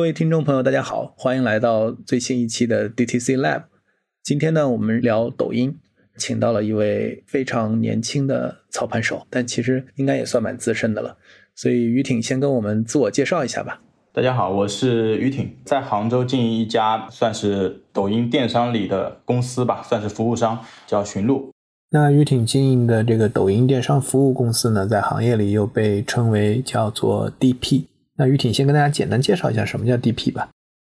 各位听众朋友，大家好，欢迎来到最新一期的 DTC Lab。今天呢，我们聊抖音，请到了一位非常年轻的操盘手，但其实应该也算蛮资深的了。所以于挺先跟我们自我介绍一下吧。大家好，我是于挺，在杭州经营一家算是抖音电商里的公司吧，算是服务商，叫寻路。那于挺经营的这个抖音电商服务公司呢，在行业里又被称为叫做 DP。那于挺先跟大家简单介绍一下什么叫 DP 吧。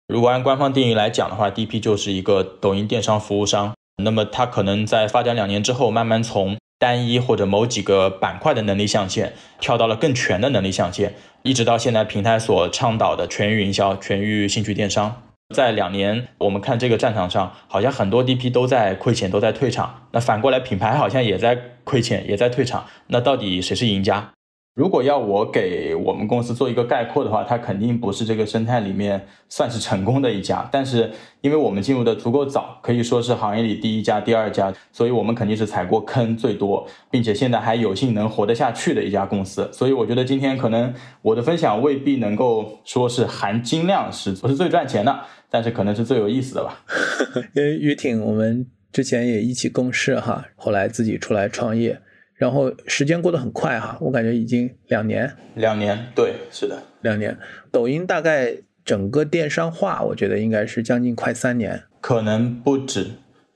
如果按官方定义来讲的话，DP 就是一个抖音电商服务商。那么它可能在发展两年之后，慢慢从单一或者某几个板块的能力象限，跳到了更全的能力象限，一直到现在平台所倡导的全域营销、全域兴趣电商。在两年，我们看这个战场上，好像很多 DP 都在亏钱，都在退场。那反过来，品牌好像也在亏钱，也在退场。那到底谁是赢家？如果要我给我们公司做一个概括的话，它肯定不是这个生态里面算是成功的一家。但是，因为我们进入的足够早，可以说是行业里第一家、第二家，所以我们肯定是踩过坑最多，并且现在还有幸能活得下去的一家公司。所以，我觉得今天可能我的分享未必能够说是含金量是不是最赚钱的，但是可能是最有意思的吧。因为于挺，我们之前也一起共事哈，后来自己出来创业。然后时间过得很快哈，我感觉已经两年，两年，对，是的，两年。抖音大概整个电商化，我觉得应该是将近快三年，可能不止，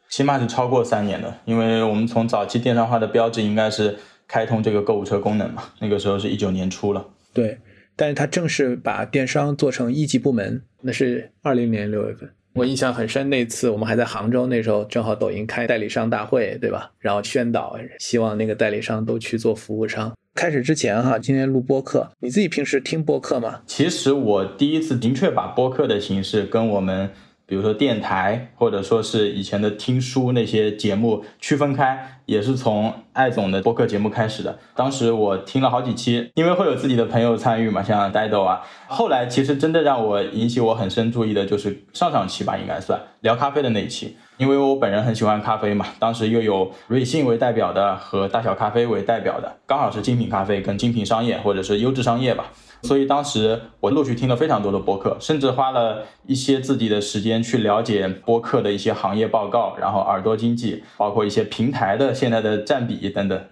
起码是超过三年的。因为我们从早期电商化的标志应该是开通这个购物车功能嘛，那个时候是一九年初了。对，但是它正式把电商做成一级部门，那是二零年六月份。我印象很深，那次我们还在杭州，那时候正好抖音开代理商大会，对吧？然后宣导，希望那个代理商都去做服务商。开始之前哈，今天录播客，你自己平时听播客吗？其实我第一次的确把播客的形式跟我们。比如说电台，或者说是以前的听书那些节目区分开，也是从艾总的播客节目开始的。当时我听了好几期，因为会有自己的朋友参与嘛，像呆豆啊。后来其实真的让我引起我很深注意的就是上上期吧，应该算聊咖啡的那一期，因为我本人很喜欢咖啡嘛。当时又有瑞幸为代表的和大小咖啡为代表的，刚好是精品咖啡跟精品商业或者是优质商业吧。所以当时我陆续听了非常多的播客，甚至花了一些自己的时间去了解播客的一些行业报告，然后耳朵经济，包括一些平台的现在的占比等等。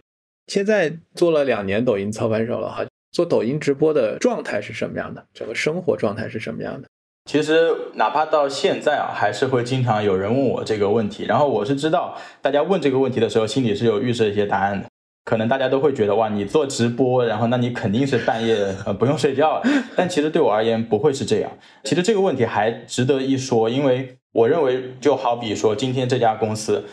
现在做了两年抖音操盘手了哈，做抖音直播的状态是什么样的？整个生活状态是什么样的？其实哪怕到现在啊，还是会经常有人问我这个问题，然后我是知道大家问这个问题的时候，心里是有预设一些答案的。可能大家都会觉得哇，你做直播，然后那你肯定是半夜呃不用睡觉。但其实对我而言不会是这样。其实这个问题还值得一说，因为我认为就好比说今天这家公司，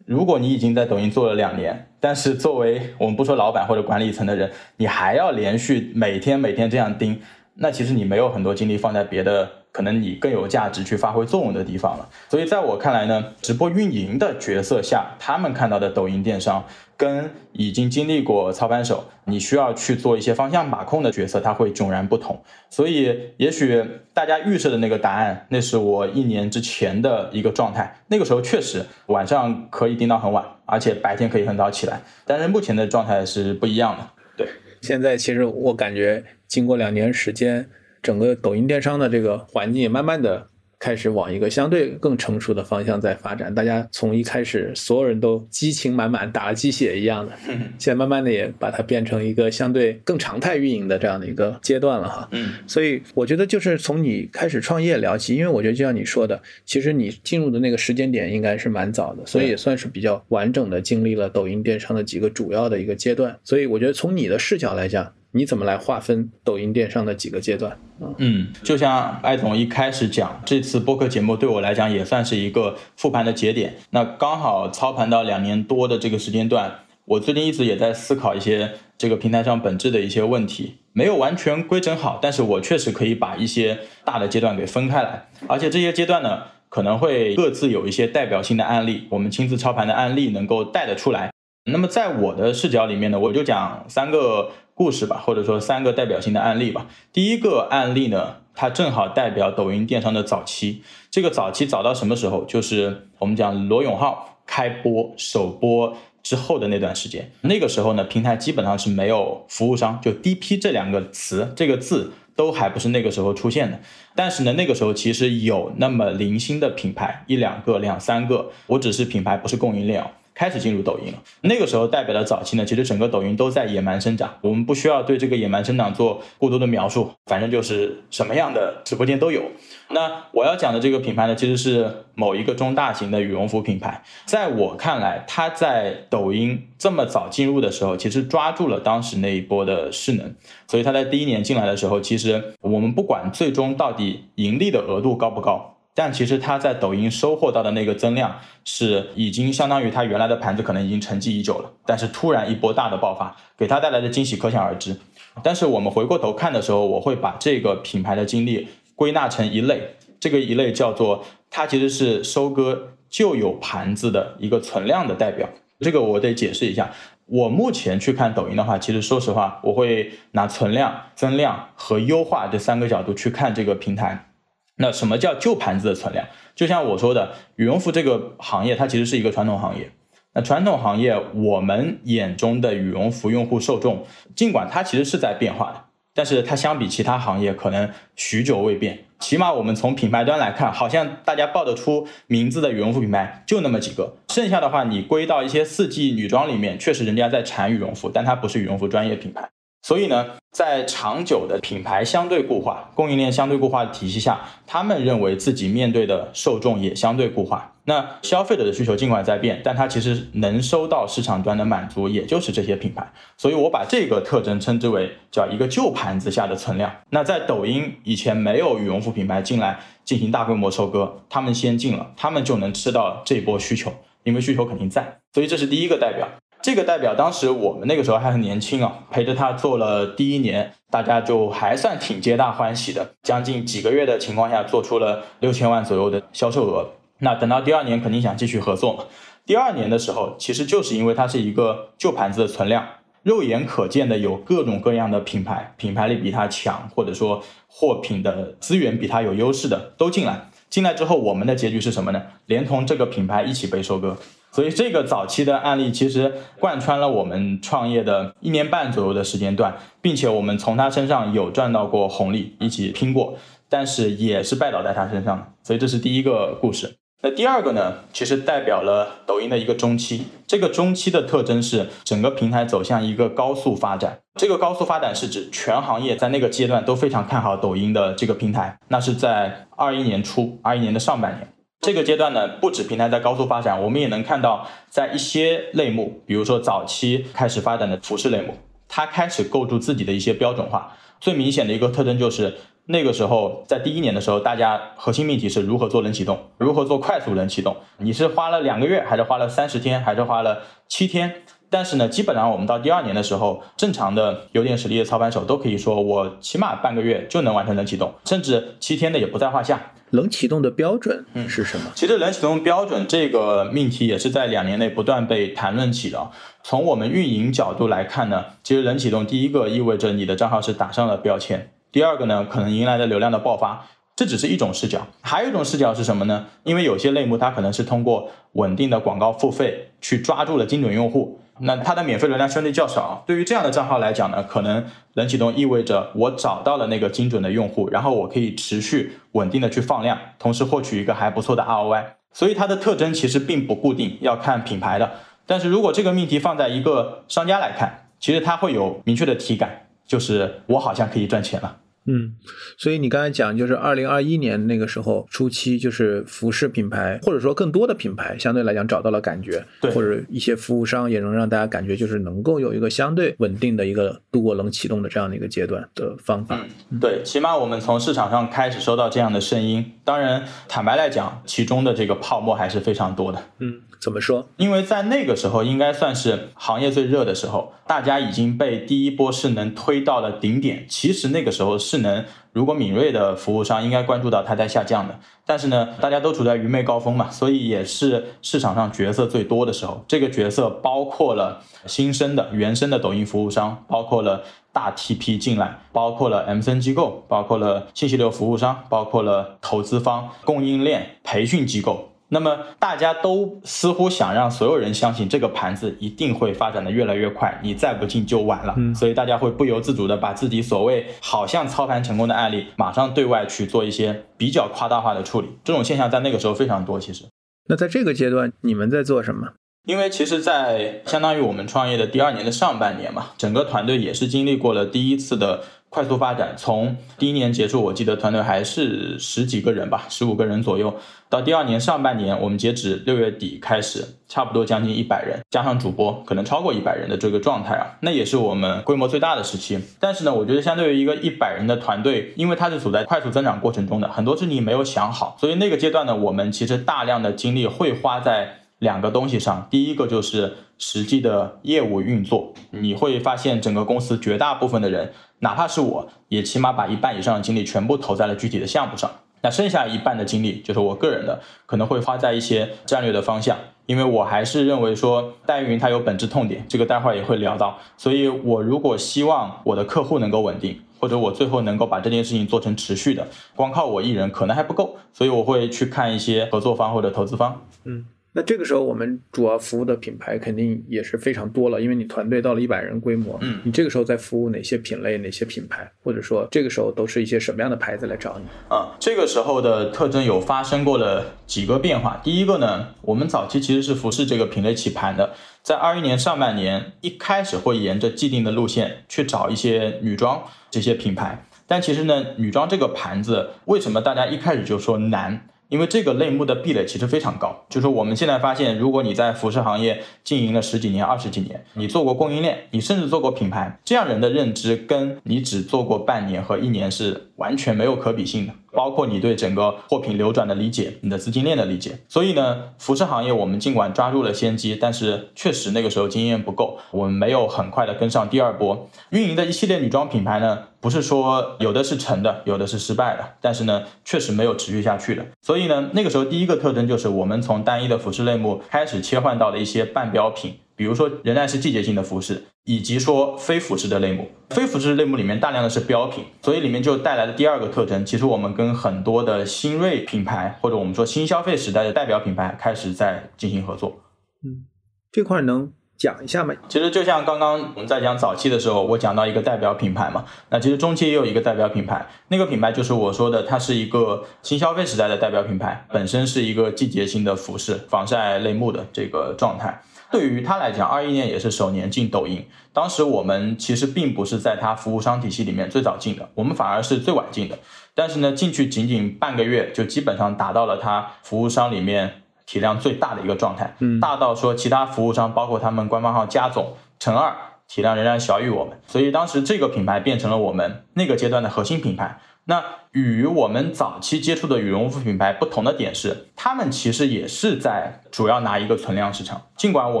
如果你已经在抖音做了两年，但是作为我们不说老板或者管理层的人，你还要连续每天每天这样盯，那其实你没有很多精力放在别的。可能你更有价值去发挥作用的地方了，所以在我看来呢，直播运营的角色下，他们看到的抖音电商跟已经经历过操盘手，你需要去做一些方向把控的角色，它会迥然不同。所以，也许大家预设的那个答案，那是我一年之前的一个状态，那个时候确实晚上可以盯到很晚，而且白天可以很早起来。但是目前的状态是不一样的。对，现在其实我感觉，经过两年时间。整个抖音电商的这个环境也慢慢的。开始往一个相对更成熟的方向在发展，大家从一开始所有人都激情满满，打了鸡血一样的，现在慢慢的也把它变成一个相对更常态运营的这样的一个阶段了哈。嗯，所以我觉得就是从你开始创业聊起，因为我觉得就像你说的，其实你进入的那个时间点应该是蛮早的，所以也算是比较完整的经历了抖音电商的几个主要的一个阶段。所以我觉得从你的视角来讲。你怎么来划分抖音电商的几个阶段？嗯，就像艾总一开始讲，这次播客节目对我来讲也算是一个复盘的节点。那刚好操盘到两年多的这个时间段，我最近一直也在思考一些这个平台上本质的一些问题，没有完全规整好，但是我确实可以把一些大的阶段给分开来，而且这些阶段呢。可能会各自有一些代表性的案例，我们亲自操盘的案例能够带得出来。那么在我的视角里面呢，我就讲三个故事吧，或者说三个代表性的案例吧。第一个案例呢，它正好代表抖音电商的早期。这个早期早到什么时候？就是我们讲罗永浩开播首播之后的那段时间。那个时候呢，平台基本上是没有服务商，就 DP 这两个词这个字都还不是那个时候出现的。但是呢，那个时候其实有那么零星的品牌一两个、两三个，我只是品牌，不是供应链哦。开始进入抖音了，那个时候代表的早期呢，其实整个抖音都在野蛮生长。我们不需要对这个野蛮生长做过多的描述，反正就是什么样的直播间都有。那我要讲的这个品牌呢，其实是某一个中大型的羽绒服品牌。在我看来，它在抖音这么早进入的时候，其实抓住了当时那一波的势能。所以它在第一年进来的时候，其实我们不管最终到底盈利的额度高不高。但其实他在抖音收获到的那个增量是已经相当于他原来的盘子可能已经沉寂已久了，但是突然一波大的爆发，给他带来的惊喜可想而知。但是我们回过头看的时候，我会把这个品牌的经历归纳成一类，这个一类叫做它其实是收割旧有盘子的一个存量的代表。这个我得解释一下，我目前去看抖音的话，其实说实话，我会拿存量、增量和优化这三个角度去看这个平台。那什么叫旧盘子的存量？就像我说的，羽绒服这个行业它其实是一个传统行业。那传统行业我们眼中的羽绒服用户受众，尽管它其实是在变化的，但是它相比其他行业可能许久未变。起码我们从品牌端来看，好像大家报得出名字的羽绒服品牌就那么几个。剩下的话，你归到一些四季女装里面，确实人家在产羽绒服，但它不是羽绒服专业品牌。所以呢，在长久的品牌相对固化、供应链相对固化的体系下，他们认为自己面对的受众也相对固化。那消费者的需求尽管在变，但它其实能收到市场端的满足，也就是这些品牌。所以我把这个特征称之为叫一个旧盘子下的存量。那在抖音以前没有羽绒服品牌进来进行大规模收割，他们先进了，他们就能吃到这波需求，因为需求肯定在。所以这是第一个代表。这个代表当时我们那个时候还很年轻啊，陪着他做了第一年，大家就还算挺皆大欢喜的，将近几个月的情况下做出了六千万左右的销售额。那等到第二年肯定想继续合作嘛。第二年的时候，其实就是因为它是一个旧盘子的存量，肉眼可见的有各种各样的品牌，品牌力比它强，或者说货品的资源比它有优势的都进来。进来之后，我们的结局是什么呢？连同这个品牌一起被收割。所以这个早期的案例其实贯穿了我们创业的一年半左右的时间段，并且我们从他身上有赚到过红利，一起拼过，但是也是拜倒在他身上。所以这是第一个故事。那第二个呢，其实代表了抖音的一个中期。这个中期的特征是整个平台走向一个高速发展。这个高速发展是指全行业在那个阶段都非常看好抖音的这个平台。那是在二一年初，二一年的上半年。这个阶段呢，不止平台在高速发展，我们也能看到，在一些类目，比如说早期开始发展的服饰类目，它开始构筑自己的一些标准化。最明显的一个特征就是，那个时候在第一年的时候，大家核心命题是如何做冷启动，如何做快速冷启动。你是花了两个月，还是花了三十天，还是花了七天？但是呢，基本上我们到第二年的时候，正常的有点实力的操盘手都可以说，我起码半个月就能完成冷启动，甚至七天的也不在话下。冷启动的标准嗯是什么？其实冷启动标准这个命题也是在两年内不断被谈论起的。从我们运营角度来看呢，其实冷启动第一个意味着你的账号是打上了标签，第二个呢可能迎来的流量的爆发，这只是一种视角。还有一种视角是什么呢？因为有些类目它可能是通过稳定的广告付费去抓住了精准用户。那它的免费流量相对较少，对于这样的账号来讲呢，可能冷启动意味着我找到了那个精准的用户，然后我可以持续稳定的去放量，同时获取一个还不错的 ROI。所以它的特征其实并不固定，要看品牌的。但是如果这个命题放在一个商家来看，其实它会有明确的体感，就是我好像可以赚钱了。嗯，所以你刚才讲，就是二零二一年那个时候初期，就是服饰品牌或者说更多的品牌，相对来讲找到了感觉，对，或者一些服务商也能让大家感觉就是能够有一个相对稳定的一个度过冷启动的这样的一个阶段的方法。对，起码我们从市场上开始收到这样的声音。当然，坦白来讲，其中的这个泡沫还是非常多的。嗯，怎么说？因为在那个时候应该算是行业最热的时候，大家已经被第一波势能推到了顶点。其实那个时候势。能，如果敏锐的服务商应该关注到它在下降的。但是呢，大家都处在愚昧高峰嘛，所以也是市场上角色最多的时候。这个角色包括了新生的、原生的抖音服务商，包括了大 TP 进来，包括了 MCN 机构，包括了信息流服务商，包括了投资方、供应链、培训机构。那么大家都似乎想让所有人相信这个盘子一定会发展的越来越快，你再不进就晚了。所以大家会不由自主的把自己所谓好像操盘成功的案例，马上对外去做一些比较夸大化的处理。这种现象在那个时候非常多。其实，那在这个阶段你们在做什么？因为其实，在相当于我们创业的第二年的上半年嘛，整个团队也是经历过了第一次的。快速发展，从第一年结束，我记得团队还是十几个人吧，十五个人左右。到第二年上半年，我们截止六月底开始，差不多将近一百人，加上主播，可能超过一百人的这个状态啊，那也是我们规模最大的时期。但是呢，我觉得相对于一个一百人的团队，因为它是处在快速增长过程中的，很多事情没有想好，所以那个阶段呢，我们其实大量的精力会花在两个东西上，第一个就是实际的业务运作，你会发现整个公司绝大部分的人。哪怕是我，也起码把一半以上的精力全部投在了具体的项目上。那剩下一半的精力就是我个人的，可能会花在一些战略的方向。因为我还是认为说代运营它有本质痛点，这个待会儿也会聊到。所以我如果希望我的客户能够稳定，或者我最后能够把这件事情做成持续的，光靠我一人可能还不够。所以我会去看一些合作方或者投资方。嗯。那这个时候，我们主要服务的品牌肯定也是非常多了，因为你团队到了一百人规模，嗯，你这个时候在服务哪些品类、哪些品牌，或者说这个时候都是一些什么样的牌子来找你？啊，这个时候的特征有发生过了几个变化。第一个呢，我们早期其实是服饰这个品类起盘的，在二一年上半年一开始会沿着既定的路线去找一些女装这些品牌，但其实呢，女装这个盘子为什么大家一开始就说难？因为这个类目的壁垒其实非常高，就是我们现在发现，如果你在服饰行业经营了十几年、二十几年，你做过供应链，你甚至做过品牌，这样人的认知跟你只做过半年和一年是完全没有可比性的。包括你对整个货品流转的理解，你的资金链的理解。所以呢，服饰行业我们尽管抓住了先机，但是确实那个时候经验不够，我们没有很快的跟上第二波运营的一系列女装品牌呢。不是说有的是成的，有的是失败的，但是呢，确实没有持续下去的。所以呢，那个时候第一个特征就是我们从单一的服饰类目开始切换到了一些半标品。比如说，仍然是季节性的服饰，以及说非服饰的类目。非服饰类目里面大量的是标品，所以里面就带来了第二个特征，其实我们跟很多的新锐品牌，或者我们说新消费时代的代表品牌开始在进行合作。嗯，这块能讲一下吗？其实就像刚刚我们在讲早期的时候，我讲到一个代表品牌嘛，那其实中期也有一个代表品牌，那个品牌就是我说的，它是一个新消费时代的代表品牌，本身是一个季节性的服饰、防晒类目的这个状态。对于他来讲，二一年也是首年进抖音。当时我们其实并不是在他服务商体系里面最早进的，我们反而是最晚进的。但是呢，进去仅仅半个月，就基本上达到了他服务商里面体量最大的一个状态。嗯，大到说其他服务商，包括他们官方号加总乘二，体量仍然小于我们。所以当时这个品牌变成了我们那个阶段的核心品牌。那与我们早期接触的羽绒服品牌不同的点是，他们其实也是在主要拿一个存量市场。尽管我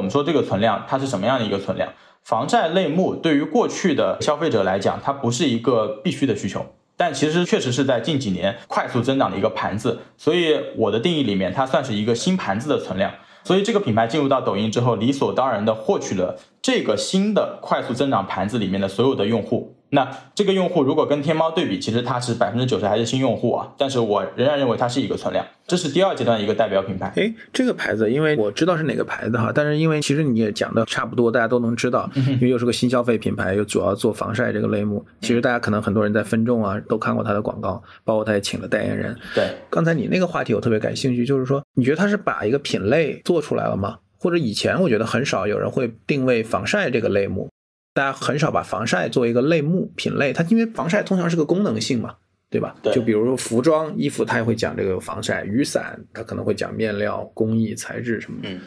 们说这个存量它是什么样的一个存量，防晒类目对于过去的消费者来讲，它不是一个必须的需求，但其实确实是在近几年快速增长的一个盘子。所以我的定义里面，它算是一个新盘子的存量。所以这个品牌进入到抖音之后，理所当然的获取了这个新的快速增长盘子里面的所有的用户。那这个用户如果跟天猫对比，其实它是百分之九十还是新用户啊，但是我仍然认为它是一个存量，这是第二阶段一个代表品牌。哎，这个牌子，因为我知道是哪个牌子哈，但是因为其实你也讲的差不多，大家都能知道，因为又是个新消费品牌，又主要做防晒这个类目，其实大家可能很多人在分众啊都看过它的广告，包括他也请了代言人。对，刚才你那个话题我特别感兴趣，就是说你觉得他是把一个品类做出来了吗？或者以前我觉得很少有人会定位防晒这个类目。大家很少把防晒作为一个类目品类，它因为防晒通常是个功能性嘛，对吧？对。就比如说服装衣服，它也会讲这个防晒；雨伞它可能会讲面料、工艺、材质什么的。嗯。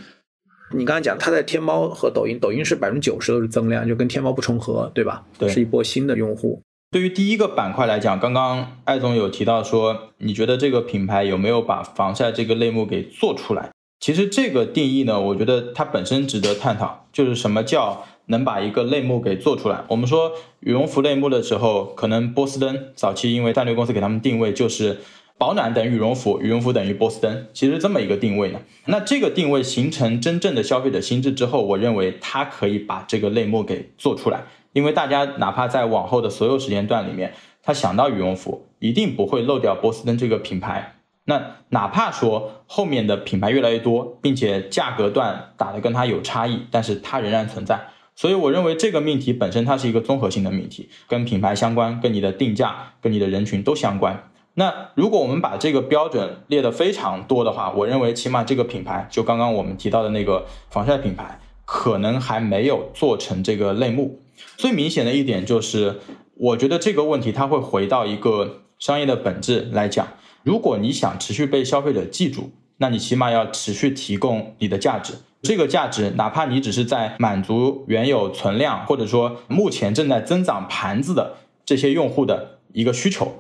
你刚才讲，它在天猫和抖音，抖音是百分之九十都是增量，就跟天猫不重合，对吧？对。是一波新的用户。对于第一个板块来讲，刚刚艾总有提到说，你觉得这个品牌有没有把防晒这个类目给做出来？其实这个定义呢，我觉得它本身值得探讨，就是什么叫。能把一个类目给做出来。我们说羽绒服类目的时候，可能波司登早期因为战略公司给他们定位就是保暖等于羽绒服，羽绒服等于波司登，其实这么一个定位呢。那这个定位形成真正的消费者心智之后，我认为它可以把这个类目给做出来，因为大家哪怕在往后的所有时间段里面，他想到羽绒服，一定不会漏掉波司登这个品牌。那哪怕说后面的品牌越来越多，并且价格段打的跟它有差异，但是它仍然存在。所以我认为这个命题本身它是一个综合性的命题，跟品牌相关，跟你的定价，跟你的人群都相关。那如果我们把这个标准列得非常多的话，我认为起码这个品牌，就刚刚我们提到的那个防晒品牌，可能还没有做成这个类目。最明显的一点就是，我觉得这个问题它会回到一个商业的本质来讲。如果你想持续被消费者记住，那你起码要持续提供你的价值。这个价值，哪怕你只是在满足原有存量，或者说目前正在增长盘子的这些用户的一个需求，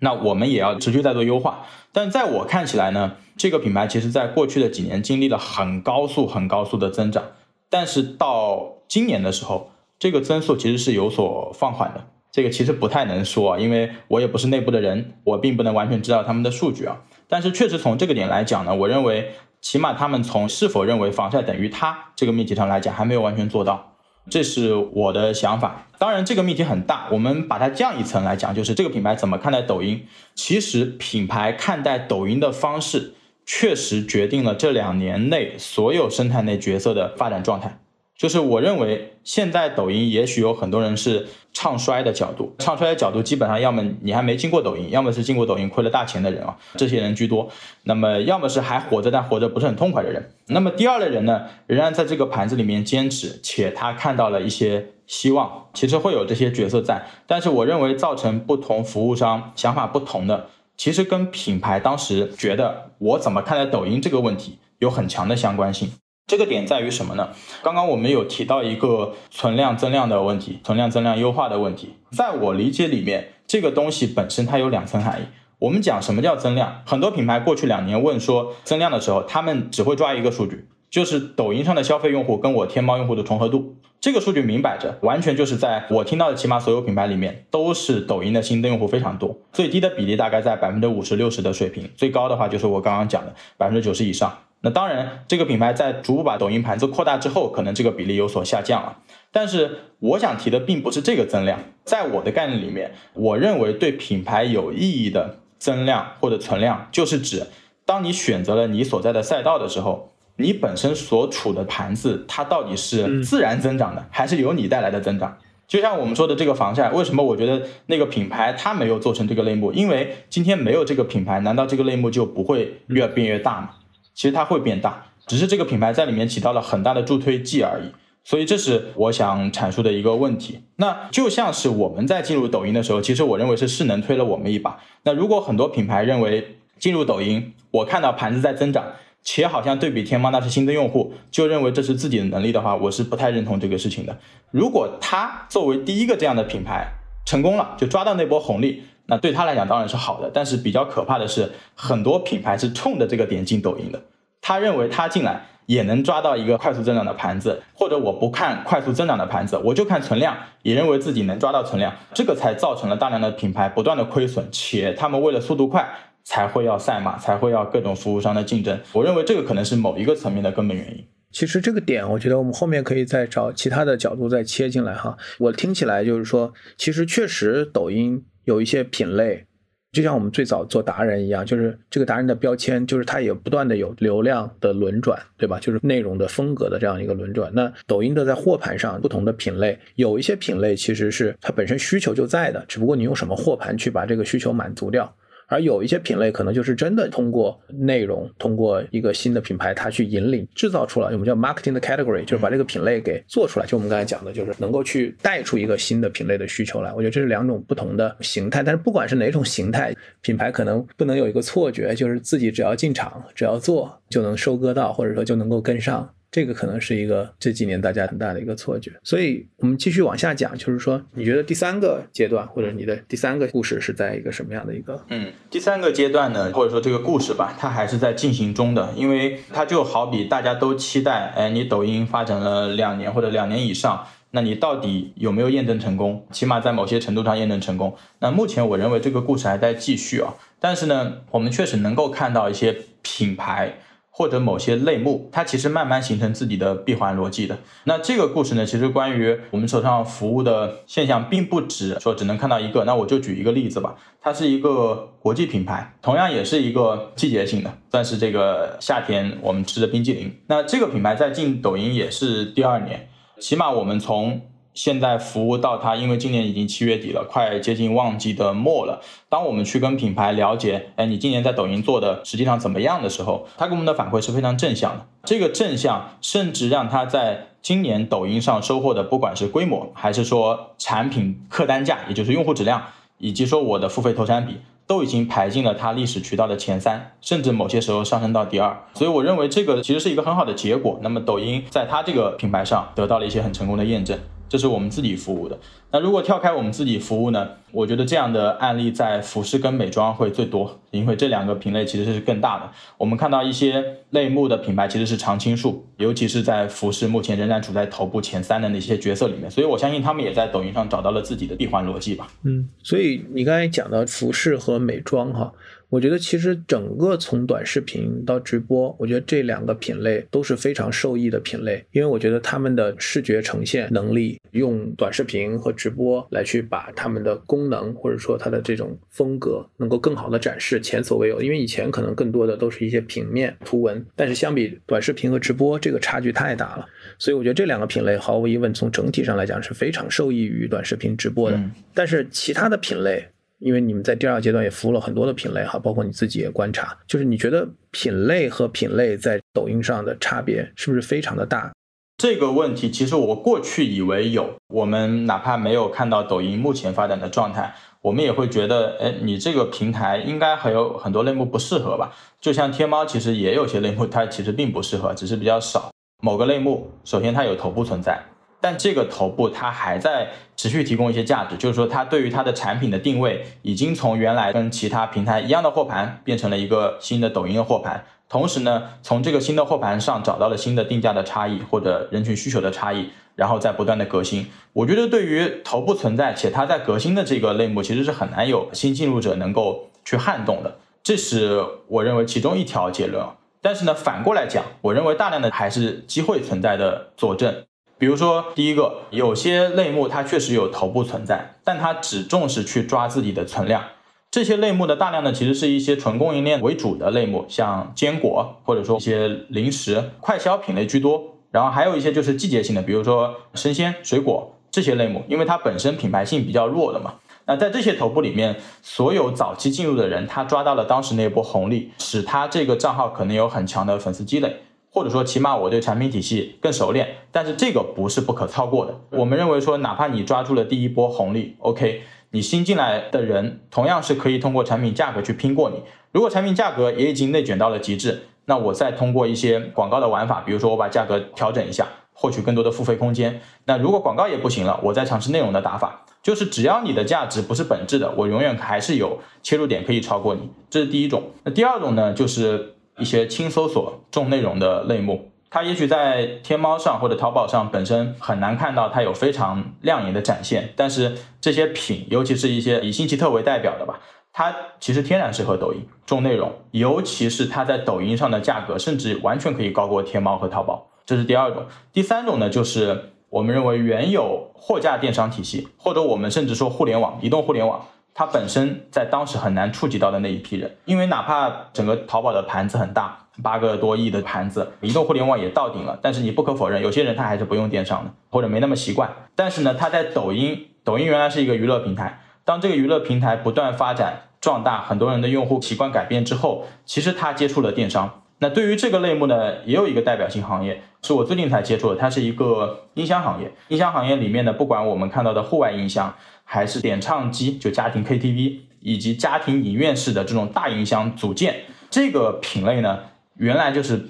那我们也要持续在做优化。但在我看起来呢，这个品牌其实在过去的几年经历了很高速、很高速的增长，但是到今年的时候，这个增速其实是有所放缓的。这个其实不太能说，因为我也不是内部的人，我并不能完全知道他们的数据啊。但是确实从这个点来讲呢，我认为起码他们从是否认为防晒等于它这个命题上来讲，还没有完全做到，这是我的想法。当然这个命题很大，我们把它降一层来讲，就是这个品牌怎么看待抖音。其实品牌看待抖音的方式，确实决定了这两年内所有生态内角色的发展状态。就是我认为现在抖音也许有很多人是唱衰的角度，唱衰的角度基本上要么你还没进过抖音，要么是进过抖音亏了大钱的人啊，这些人居多。那么要么是还活着但活着不是很痛快的人。那么第二类人呢，仍然在这个盘子里面坚持，且他看到了一些希望，其实会有这些角色在。但是我认为造成不同服务商想法不同的，其实跟品牌当时觉得我怎么看待抖音这个问题有很强的相关性。这个点在于什么呢？刚刚我们有提到一个存量增量的问题，存量增量优化的问题。在我理解里面，这个东西本身它有两层含义。我们讲什么叫增量？很多品牌过去两年问说增量的时候，他们只会抓一个数据，就是抖音上的消费用户跟我天猫用户的重合度。这个数据明摆着，完全就是在我听到的起码所有品牌里面，都是抖音的新增用户非常多，最低的比例大概在百分之五十六十的水平，最高的话就是我刚刚讲的百分之九十以上。那当然，这个品牌在逐步把抖音盘子扩大之后，可能这个比例有所下降了。但是我想提的并不是这个增量，在我的概念里面，我认为对品牌有意义的增量或者存量，就是指当你选择了你所在的赛道的时候，你本身所处的盘子它到底是自然增长的，还是由你带来的增长？就像我们说的这个防晒，为什么我觉得那个品牌它没有做成这个类目？因为今天没有这个品牌，难道这个类目就不会越变越大吗？其实它会变大，只是这个品牌在里面起到了很大的助推剂而已。所以这是我想阐述的一个问题。那就像是我们在进入抖音的时候，其实我认为是势能推了我们一把。那如果很多品牌认为进入抖音，我看到盘子在增长，且好像对比天猫那是新增用户，就认为这是自己的能力的话，我是不太认同这个事情的。如果他作为第一个这样的品牌成功了，就抓到那波红利。那对他来讲当然是好的，但是比较可怕的是，很多品牌是冲着这个点进抖音的。他认为他进来也能抓到一个快速增长的盘子，或者我不看快速增长的盘子，我就看存量，也认为自己能抓到存量，这个才造成了大量的品牌不断的亏损，且他们为了速度快，才会要赛马，才会要各种服务商的竞争。我认为这个可能是某一个层面的根本原因。其实这个点，我觉得我们后面可以再找其他的角度再切进来哈。我听起来就是说，其实确实抖音。有一些品类，就像我们最早做达人一样，就是这个达人的标签，就是它也不断的有流量的轮转，对吧？就是内容的风格的这样一个轮转。那抖音的在货盘上不同的品类，有一些品类其实是它本身需求就在的，只不过你用什么货盘去把这个需求满足掉。而有一些品类可能就是真的通过内容，通过一个新的品牌，它去引领制造出来，我们叫 marketing 的 category，就是把这个品类给做出来。就我们刚才讲的，就是能够去带出一个新的品类的需求来。我觉得这是两种不同的形态。但是不管是哪种形态，品牌可能不能有一个错觉，就是自己只要进场，只要做就能收割到，或者说就能够跟上。这个可能是一个这几年大家很大的一个错觉，所以我们继续往下讲，就是说，你觉得第三个阶段或者你的第三个故事是在一个什么样的一个？嗯，第三个阶段呢，或者说这个故事吧，它还是在进行中的，因为它就好比大家都期待，哎，你抖音发展了两年或者两年以上。那你到底有没有验证成功？起码在某些程度上验证成功。那目前我认为这个故事还在继续啊，但是呢，我们确实能够看到一些品牌。或者某些类目，它其实慢慢形成自己的闭环逻辑的。那这个故事呢，其实关于我们手上服务的现象，并不止说只能看到一个。那我就举一个例子吧，它是一个国际品牌，同样也是一个季节性的，算是这个夏天我们吃的冰激凌。那这个品牌在进抖音也是第二年，起码我们从。现在服务到它，因为今年已经七月底了，快接近旺季的末了。当我们去跟品牌了解，哎，你今年在抖音做的实际上怎么样的时候，他给我们的反馈是非常正向的。这个正向甚至让他在今年抖音上收获的，不管是规模，还是说产品客单价，也就是用户质量，以及说我的付费投产比，都已经排进了他历史渠道的前三，甚至某些时候上升到第二。所以我认为这个其实是一个很好的结果。那么抖音在它这个品牌上得到了一些很成功的验证。这是我们自己服务的。那如果跳开我们自己服务呢？我觉得这样的案例在服饰跟美妆会最多，因为这两个品类其实是更大的。我们看到一些类目的品牌其实是常青树，尤其是在服饰目前仍然处在头部前三的那些角色里面。所以我相信他们也在抖音上找到了自己的闭环逻辑吧。嗯，所以你刚才讲到服饰和美妆哈。我觉得其实整个从短视频到直播，我觉得这两个品类都是非常受益的品类，因为我觉得他们的视觉呈现能力，用短视频和直播来去把他们的功能或者说它的这种风格能够更好的展示，前所未有。因为以前可能更多的都是一些平面图文，但是相比短视频和直播，这个差距太大了。所以我觉得这两个品类毫无疑问从整体上来讲是非常受益于短视频直播的。但是其他的品类。因为你们在第二阶段也服务了很多的品类哈，包括你自己也观察，就是你觉得品类和品类在抖音上的差别是不是非常的大？这个问题其实我过去以为有，我们哪怕没有看到抖音目前发展的状态，我们也会觉得，哎，你这个平台应该还有很多类目不适合吧？就像天猫其实也有些类目它其实并不适合，只是比较少。某个类目首先它有头部存在。但这个头部它还在持续提供一些价值，就是说它对于它的产品的定位已经从原来跟其他平台一样的货盘变成了一个新的抖音的货盘，同时呢，从这个新的货盘上找到了新的定价的差异或者人群需求的差异，然后再不断的革新。我觉得对于头部存在且它在革新的这个类目，其实是很难有新进入者能够去撼动的，这是我认为其中一条结论。但是呢，反过来讲，我认为大量的还是机会存在的佐证。比如说，第一个，有些类目它确实有头部存在，但它只重视去抓自己的存量。这些类目的大量呢，其实是一些纯供应链为主的类目，像坚果或者说一些零食、快消品类居多。然后还有一些就是季节性的，比如说生鲜、水果这些类目，因为它本身品牌性比较弱的嘛。那在这些头部里面，所有早期进入的人，他抓到了当时那波红利，使他这个账号可能有很强的粉丝积累。或者说，起码我对产品体系更熟练，但是这个不是不可超过的。我们认为说，哪怕你抓住了第一波红利，OK，你新进来的人同样是可以通过产品价格去拼过你。如果产品价格也已经内卷到了极致，那我再通过一些广告的玩法，比如说我把价格调整一下，获取更多的付费空间。那如果广告也不行了，我再尝试内容的打法，就是只要你的价值不是本质的，我永远还是有切入点可以超过你。这是第一种。那第二种呢，就是。一些轻搜索重内容的类目，它也许在天猫上或者淘宝上本身很难看到它有非常亮眼的展现，但是这些品，尤其是一些以新奇特为代表的吧，它其实天然适合抖音重内容，尤其是它在抖音上的价格，甚至完全可以高过天猫和淘宝。这是第二种，第三种呢，就是我们认为原有货架电商体系，或者我们甚至说互联网、移动互联网。它本身在当时很难触及到的那一批人，因为哪怕整个淘宝的盘子很大，八个多亿的盘子，移动互联网也到顶了，但是你不可否认，有些人他还是不用电商的，或者没那么习惯。但是呢，他在抖音，抖音原来是一个娱乐平台，当这个娱乐平台不断发展壮大，很多人的用户习惯改变之后，其实他接触了电商。那对于这个类目呢，也有一个代表性行业，是我最近才接触的，它是一个音箱行业。音箱行业里面呢，不管我们看到的户外音箱。还是点唱机，就家庭 KTV 以及家庭影院式的这种大音箱组件，这个品类呢，原来就是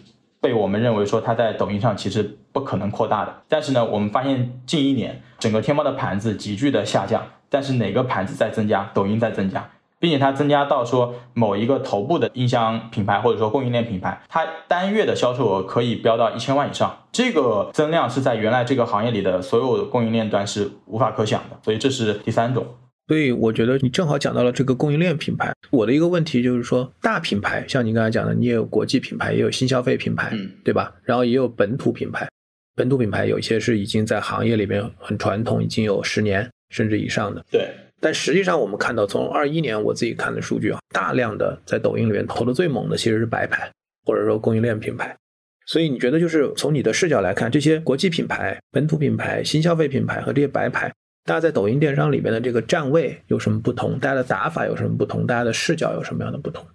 被我们认为说它在抖音上其实不可能扩大的。但是呢，我们发现近一年整个天猫的盘子急剧的下降，但是哪个盘子在增加？抖音在增加。并且它增加到说某一个头部的音箱品牌或者说供应链品牌，它单月的销售额可以飙到一千万以上，这个增量是在原来这个行业里的所有供应链端是无法可想的，所以这是第三种。所以我觉得你正好讲到了这个供应链品牌。我的一个问题就是说，大品牌像你刚才讲的，你也有国际品牌，也有新消费品牌，嗯，对吧？然后也有本土品牌，本土品牌有一些是已经在行业里边很传统，已经有十年甚至以上的。对。但实际上我们看到，从二一年我自己看的数据啊，大量的在抖音里面投的最猛的其实是白牌，或者说供应链品牌。所以你觉得就是从你的视角来看，这些国际品牌、本土品牌、新消费品牌和这些白牌。大家在抖音电商里面的这个站位有什么不同？大家的打法有什么不同？大家的视角有什么样的不同？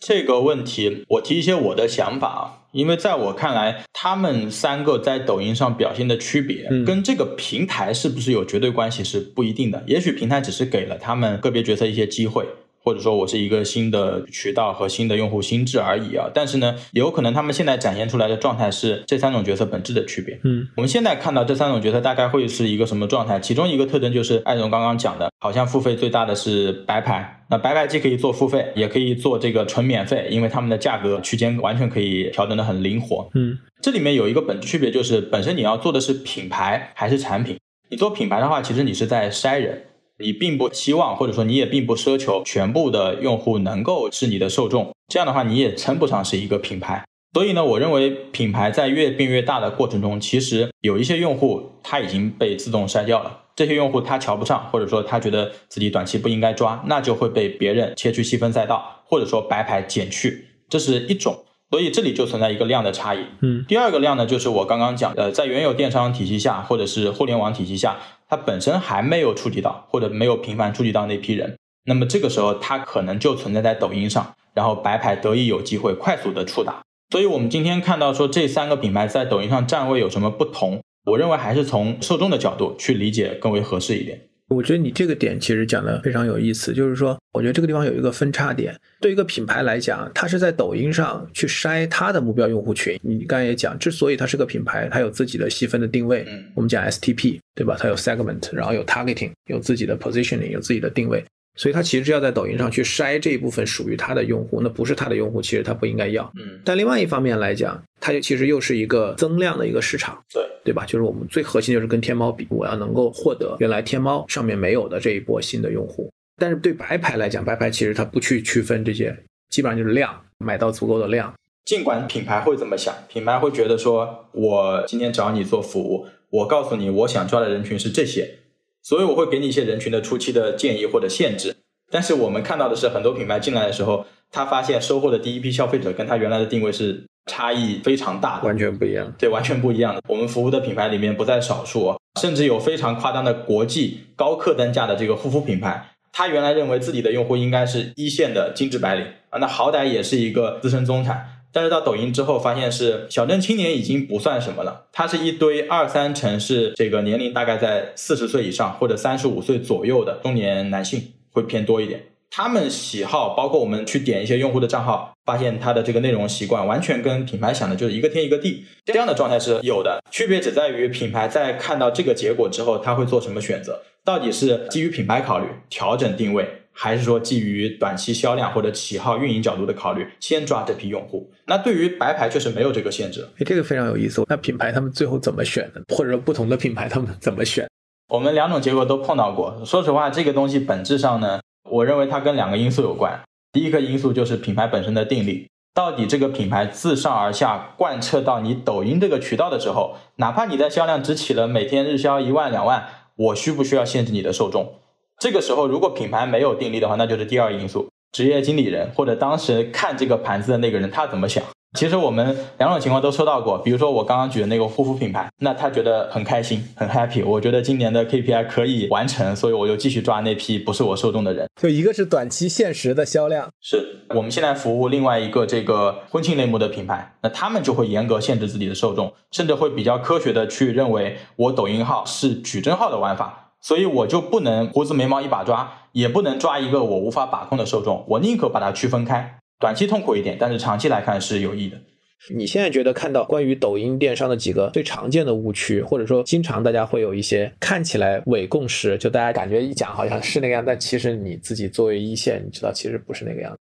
这个问题我提一些我的想法啊，因为在我看来，他们三个在抖音上表现的区别，跟这个平台是不是有绝对关系是不一定的。也许平台只是给了他们个别角色一些机会。或者说我是一个新的渠道和新的用户心智而已啊，但是呢，有可能他们现在展现出来的状态是这三种角色本质的区别。嗯，我们现在看到这三种角色大概会是一个什么状态？其中一个特征就是艾总刚刚讲的，好像付费最大的是白牌。那白牌既可以做付费，也可以做这个纯免费，因为他们的价格区间完全可以调整的很灵活。嗯，这里面有一个本质区别，就是本身你要做的是品牌还是产品？你做品牌的话，其实你是在筛人。你并不希望，或者说你也并不奢求全部的用户能够是你的受众，这样的话你也称不上是一个品牌。所以呢，我认为品牌在越变越大的过程中，其实有一些用户他已经被自动筛掉了。这些用户他瞧不上，或者说他觉得自己短期不应该抓，那就会被别人切去细分赛道，或者说白牌减去，这是一种。所以这里就存在一个量的差异。嗯，第二个量呢，就是我刚刚讲，呃，在原有电商体系下，或者是互联网体系下。它本身还没有触及到，或者没有频繁触及到那批人，那么这个时候它可能就存在在抖音上，然后白牌得以有机会快速的触达。所以我们今天看到说这三个品牌在抖音上站位有什么不同，我认为还是从受众的角度去理解更为合适一点。我觉得你这个点其实讲的非常有意思，就是说，我觉得这个地方有一个分叉点。对一个品牌来讲，它是在抖音上去筛它的目标用户群。你刚才也讲，之所以它是个品牌，它有自己的细分的定位。嗯，我们讲 STP，对吧？它有 segment，然后有 targeting，有自己的 positioning，有自己的定位。所以他其实要在抖音上去筛这一部分属于他的用户，那不是他的用户，其实他不应该要。嗯，但另外一方面来讲，它其实又是一个增量的一个市场，对对吧？就是我们最核心就是跟天猫比，我要能够获得原来天猫上面没有的这一波新的用户。但是对白牌来讲，白牌其实它不去区分这些，基本上就是量，买到足够的量。尽管品牌会这么想，品牌会觉得说，我今天找你做服务，我告诉你我想抓的人群是这些。所以我会给你一些人群的初期的建议或者限制，但是我们看到的是很多品牌进来的时候，他发现收获的第一批消费者跟他原来的定位是差异非常大的，完全不一样。对，完全不一样的。我们服务的品牌里面不在少数，甚至有非常夸张的国际高客单价的这个护肤品牌，他原来认为自己的用户应该是一线的精致白领啊，那好歹也是一个资深中产。但是到抖音之后，发现是小镇青年已经不算什么了，它是一堆二三成是这个年龄大概在四十岁以上或者三十五岁左右的中年男性会偏多一点。他们喜好包括我们去点一些用户的账号，发现他的这个内容习惯完全跟品牌想的就是一个天一个地，这样的状态是有的。区别只在于品牌在看到这个结果之后，他会做什么选择？到底是基于品牌考虑调整定位？还是说基于短期销量或者起号运营角度的考虑，先抓这批用户。那对于白牌确实没有这个限制。哎，这个非常有意思。那品牌他们最后怎么选的？或者说不同的品牌他们怎么选？我们两种结果都碰到过。说实话，这个东西本质上呢，我认为它跟两个因素有关。第一个因素就是品牌本身的定力，到底这个品牌自上而下贯彻到你抖音这个渠道的时候，哪怕你在销量只起了每天日销一万两万，我需不需要限制你的受众？这个时候，如果品牌没有定力的话，那就是第二因素，职业经理人或者当时看这个盘子的那个人他怎么想。其实我们两种情况都收到过，比如说我刚刚举的那个护肤品牌，那他觉得很开心，很 happy，我觉得今年的 KPI 可以完成，所以我就继续抓那批不是我受众的人。就一个是短期限时的销量，是我们现在服务另外一个这个婚庆类目的品牌，那他们就会严格限制自己的受众，甚至会比较科学的去认为我抖音号是矩阵号的玩法。所以我就不能胡子眉毛一把抓，也不能抓一个我无法把控的受众，我宁可把它区分开，短期痛苦一点，但是长期来看是有益的。你现在觉得看到关于抖音电商的几个最常见的误区，或者说经常大家会有一些看起来伪共识，就大家感觉一讲好像是那个样，但其实你自己作为一线，你知道其实不是那个样子。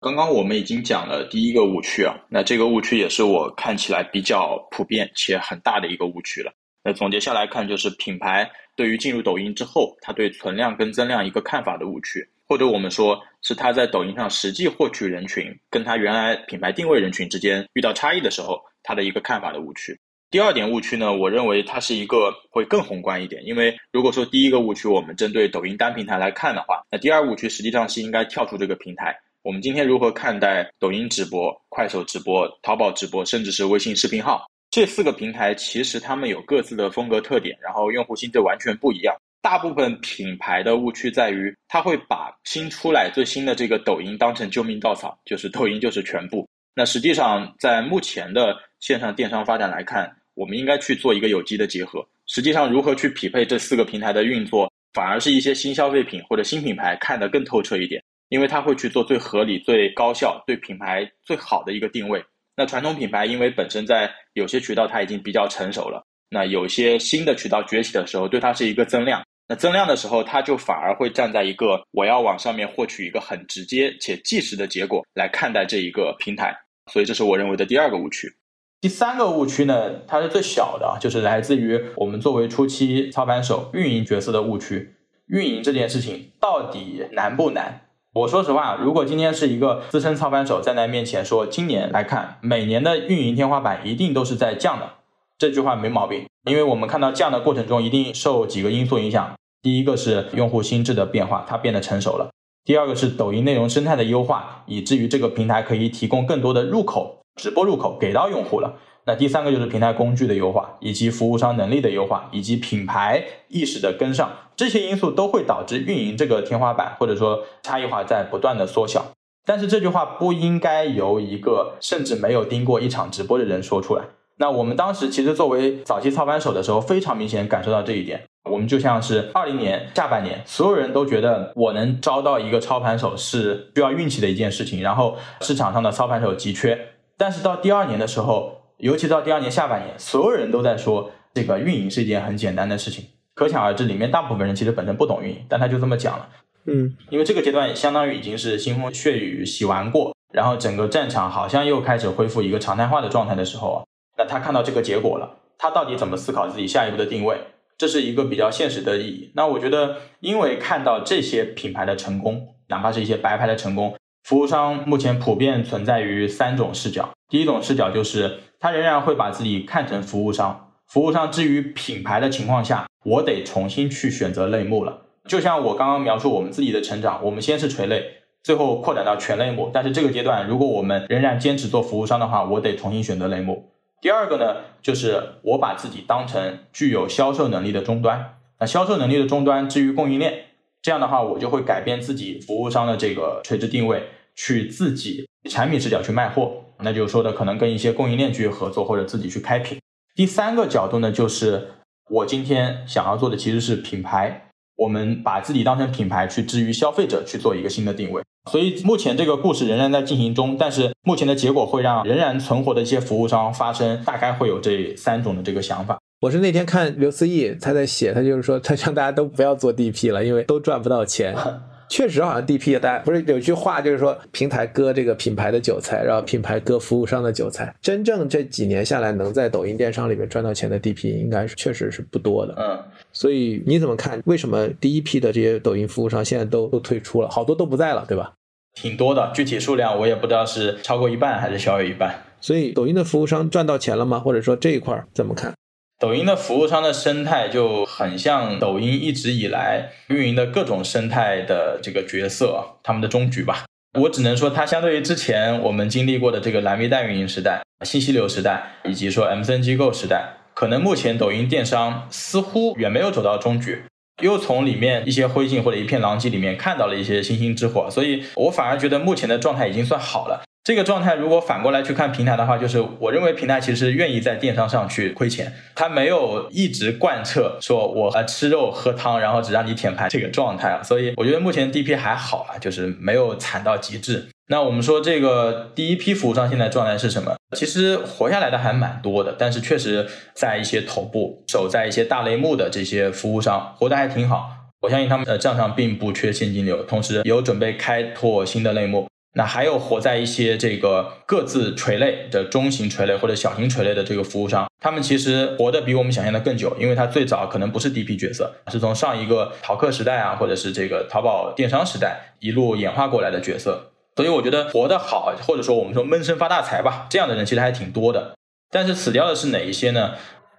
刚刚我们已经讲了第一个误区啊，那这个误区也是我看起来比较普遍且很大的一个误区了。那总结下来看，就是品牌对于进入抖音之后，他对存量跟增量一个看法的误区，或者我们说是他在抖音上实际获取人群跟他原来品牌定位人群之间遇到差异的时候，他的一个看法的误区。第二点误区呢，我认为它是一个会更宏观一点，因为如果说第一个误区我们针对抖音单平台来看的话，那第二误区实际上是应该跳出这个平台。我们今天如何看待抖音直播、快手直播、淘宝直播，甚至是微信视频号这四个平台？其实他们有各自的风格特点，然后用户心智完全不一样。大部分品牌的误区在于，他会把新出来最新的这个抖音当成救命稻草，就是抖音就是全部。那实际上，在目前的线上电商发展来看，我们应该去做一个有机的结合。实际上，如何去匹配这四个平台的运作，反而是一些新消费品或者新品牌看得更透彻一点。因为它会去做最合理、最高效、对品牌最好的一个定位。那传统品牌因为本身在有些渠道它已经比较成熟了，那有些新的渠道崛起的时候，对它是一个增量。那增量的时候，它就反而会站在一个我要往上面获取一个很直接且即时的结果来看待这一个平台。所以这是我认为的第二个误区。第三个误区呢，它是最小的，就是来自于我们作为初期操盘手、运营角色的误区。运营这件事情到底难不难？我说实话，如果今天是一个资深操盘手站在面前说，今年来看，每年的运营天花板一定都是在降的，这句话没毛病。因为我们看到降的过程中，一定受几个因素影响。第一个是用户心智的变化，它变得成熟了；第二个是抖音内容生态的优化，以至于这个平台可以提供更多的入口，直播入口给到用户了。那第三个就是平台工具的优化，以及服务商能力的优化，以及品牌意识的跟上，这些因素都会导致运营这个天花板或者说差异化在不断的缩小。但是这句话不应该由一个甚至没有盯过一场直播的人说出来。那我们当时其实作为早期操盘手的时候，非常明显感受到这一点。我们就像是二零年下半年，所有人都觉得我能招到一个操盘手是需要运气的一件事情，然后市场上的操盘手急缺。但是到第二年的时候，尤其到第二年下半年，所有人都在说这个运营是一件很简单的事情，可想而知，里面大部分人其实本身不懂运营，但他就这么讲了。嗯，因为这个阶段相当于已经是腥风血雨洗完过，然后整个战场好像又开始恢复一个常态化的状态的时候啊，那他看到这个结果了，他到底怎么思考自己下一步的定位？这是一个比较现实的意义。那我觉得，因为看到这些品牌的成功，哪怕是一些白牌的成功。服务商目前普遍存在于三种视角。第一种视角就是，他仍然会把自己看成服务商。服务商之于品牌的情况下，我得重新去选择类目了。就像我刚刚描述我们自己的成长，我们先是垂类，最后扩展到全类目。但是这个阶段，如果我们仍然坚持做服务商的话，我得重新选择类目。第二个呢，就是我把自己当成具有销售能力的终端。那销售能力的终端至于供应链。这样的话，我就会改变自己服务商的这个垂直定位，去自己产品视角去卖货。那就是说的，可能跟一些供应链去合作，或者自己去开品。第三个角度呢，就是我今天想要做的其实是品牌，我们把自己当成品牌去置于消费者去做一个新的定位。所以目前这个故事仍然在进行中，但是目前的结果会让仍然存活的一些服务商发生，大概会有这三种的这个想法。我是那天看刘思义，他在写，他就是说，他让大家都不要做 DP 了，因为都赚不到钱。确实，好像 DP 大家不是有句话，就是说平台割这个品牌的韭菜，然后品牌割服务商的韭菜。真正这几年下来，能在抖音电商里面赚到钱的 DP，应该是确实是不多的。嗯，所以你怎么看？为什么第一批的这些抖音服务商现在都都退出了，好多都不在了，对吧？挺多的，具体数量我也不知道是超过一半还是小于一半。所以抖音的服务商赚到钱了吗？或者说这一块怎么看？抖音的服务商的生态就很像抖音一直以来运营的各种生态的这个角色，他们的终局吧。我只能说，它相对于之前我们经历过的这个蓝 V 带运营时代、信息流时代，以及说 MCN 机构时代，可能目前抖音电商似乎远没有走到终局，又从里面一些灰烬或者一片狼藉里面看到了一些星星之火，所以我反而觉得目前的状态已经算好了。这个状态如果反过来去看平台的话，就是我认为平台其实愿意在电商上去亏钱，它没有一直贯彻说我呃吃肉喝汤，然后只让你舔盘这个状态啊，所以我觉得目前 DP 还好啊，就是没有惨到极致。那我们说这个第一批服务商现在状态是什么？其实活下来的还蛮多的，但是确实在一些头部、守在一些大类目的这些服务商活得还挺好。我相信他们的账上并不缺现金流，同时有准备开拓新的类目。那还有活在一些这个各自垂类的中型垂类或者小型垂类的这个服务商，他们其实活得比我们想象的更久，因为他最早可能不是 DP 角色，是从上一个淘客时代啊，或者是这个淘宝电商时代一路演化过来的角色。所以我觉得活得好，或者说我们说闷声发大财吧，这样的人其实还挺多的。但是死掉的是哪一些呢？